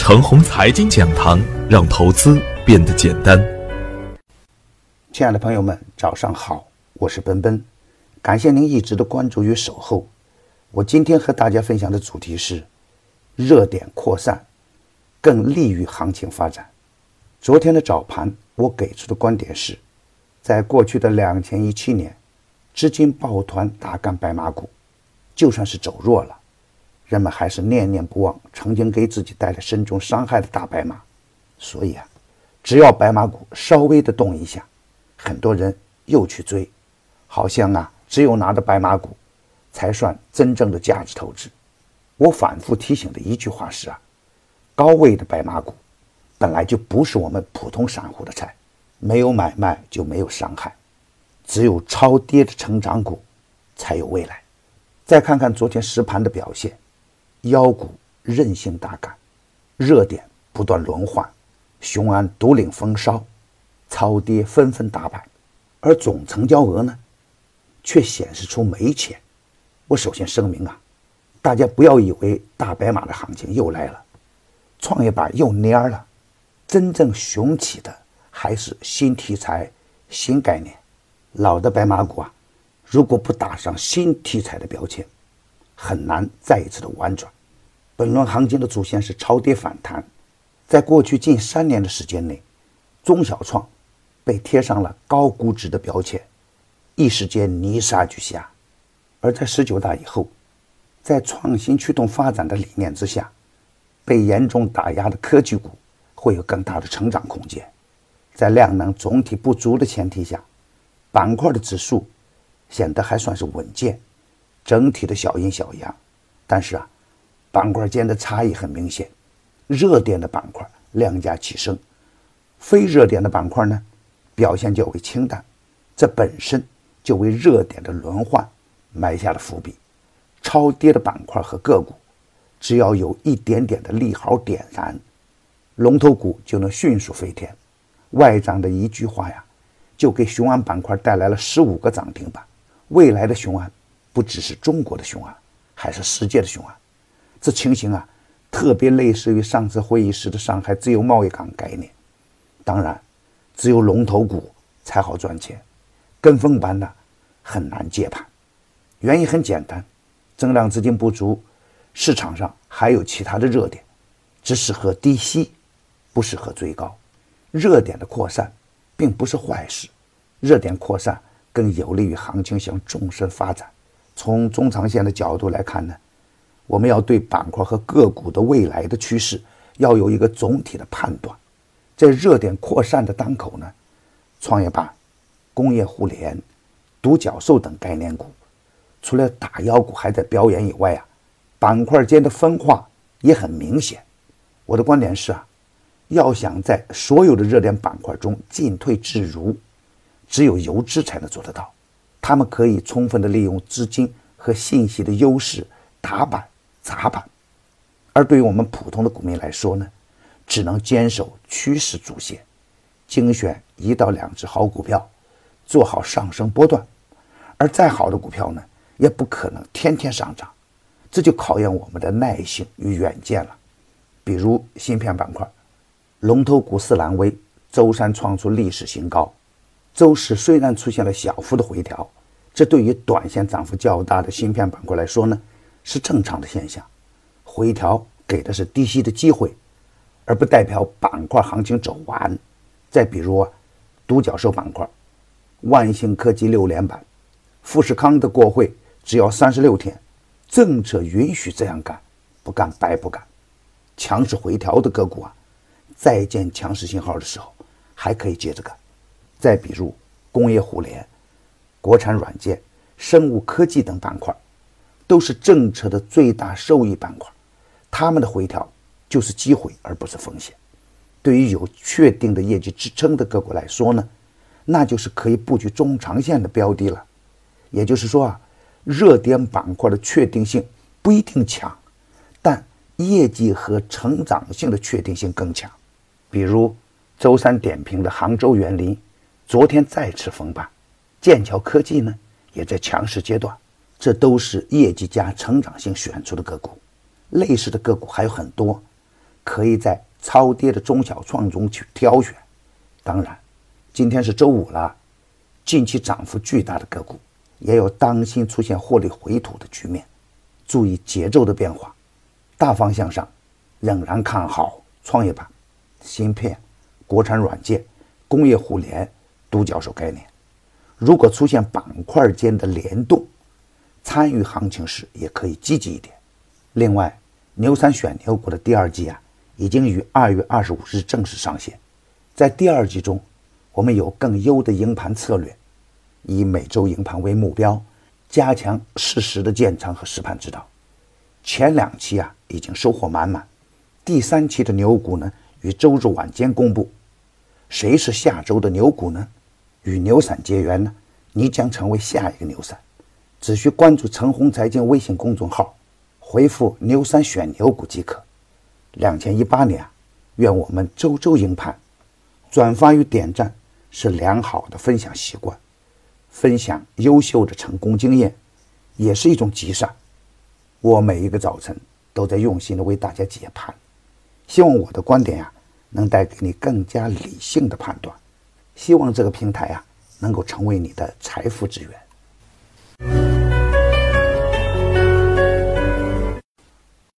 程红财经讲堂，让投资变得简单。亲爱的朋友们，早上好，我是奔奔，感谢您一直的关注与守候。我今天和大家分享的主题是热点扩散，更利于行情发展。昨天的早盘，我给出的观点是，在过去的两千一七年，资金抱团大干白马股，就算是走弱了。人们还是念念不忘曾经给自己带来深重伤害的大白马，所以啊，只要白马股稍微的动一下，很多人又去追，好像啊，只有拿着白马股，才算真正的价值投资。我反复提醒的一句话是啊，高位的白马股本来就不是我们普通散户的菜，没有买卖就没有伤害，只有超跌的成长股才有未来。再看看昨天实盘的表现。妖股韧性大感，热点不断轮换，雄安独领风骚，超跌纷纷大板，而总成交额呢，却显示出没钱。我首先声明啊，大家不要以为大白马的行情又来了，创业板又蔫了，真正雄起的还是新题材、新概念。老的白马股啊，如果不打上新题材的标签，很难再一次的婉转。本轮行情的主线是超跌反弹，在过去近三年的时间内，中小创被贴上了高估值的标签，一时间泥沙俱下；而在十九大以后，在创新驱动发展的理念之下，被严重打压的科技股会有更大的成长空间。在量能总体不足的前提下，板块的指数显得还算是稳健。整体的小阴小阳，但是啊，板块间的差异很明显。热点的板块量价齐升，非热点的板块呢表现较为清淡，这本身就为热点的轮换埋下了伏笔。超跌的板块和个股，只要有一点点的利好点燃，龙头股就能迅速飞天。外长的一句话呀，就给雄安板块带来了十五个涨停板。未来的雄安。不只是中国的雄安，还是世界的雄安。这情形啊，特别类似于上次会议时的上海自由贸易港概念。当然，只有龙头股才好赚钱，跟风般的很难接盘。原因很简单，增量资金不足，市场上还有其他的热点，只适合低吸，不适合追高。热点的扩散并不是坏事，热点扩散更有利于行情向纵深发展。从中长线的角度来看呢，我们要对板块和个股的未来的趋势要有一个总体的判断。在热点扩散的当口呢，创业板、工业互联、独角兽等概念股，除了打妖股还在表演以外啊，板块间的分化也很明显。我的观点是啊，要想在所有的热点板块中进退自如，只有游资才能做得到。他们可以充分的利用资金和信息的优势打板砸板，而对于我们普通的股民来说呢，只能坚守趋势主线，精选一到两只好股票，做好上升波段。而再好的股票呢，也不可能天天上涨，这就考验我们的耐性与远见了。比如芯片板块，龙头股四蓝微周三创出历史新高。周市虽然出现了小幅的回调，这对于短线涨幅较大的芯片板块来说呢，是正常的现象。回调给的是低吸的机会，而不代表板块行情走完。再比如啊，独角兽板块，万兴科技六连板，富士康的过会只要三十六天，政策允许这样干，不干白不干。强势回调的个股啊，再见强势信号的时候，还可以接着干。再比如工业互联、国产软件、生物科技等板块，都是政策的最大受益板块，他们的回调就是机会而不是风险。对于有确定的业绩支撑的个股来说呢，那就是可以布局中长线的标的了。也就是说啊，热点板块的确定性不一定强，但业绩和成长性的确定性更强。比如周三点评的杭州园林。昨天再次封板，剑桥科技呢也在强势阶段，这都是业绩加成长性选出的个股。类似的个股还有很多，可以在超跌的中小创中去挑选。当然，今天是周五了，近期涨幅巨大的个股也有当心出现获利回吐的局面，注意节奏的变化。大方向上仍然看好创业板、芯片、国产软件、工业互联、独角兽概念。如果出现板块间的联动，参与行情时也可以积极一点。另外，牛三选牛股的第二季啊，已经于二月二十五日正式上线。在第二季中，我们有更优的营盘策略，以每周营盘为目标，加强适时的建仓和实盘指导。前两期啊，已经收获满满。第三期的牛股呢，于周日晚间公布。谁是下周的牛股呢？与牛散结缘呢？你将成为下一个牛散。只需关注陈红财经微信公众号，回复“牛三选牛股”即可。两千一八年啊，愿我们周周赢盘。转发与点赞是良好的分享习惯，分享优秀的成功经验也是一种积善。我每一个早晨都在用心的为大家解盘，希望我的观点呀能带给你更加理性的判断。希望这个平台啊能够成为你的财富之源。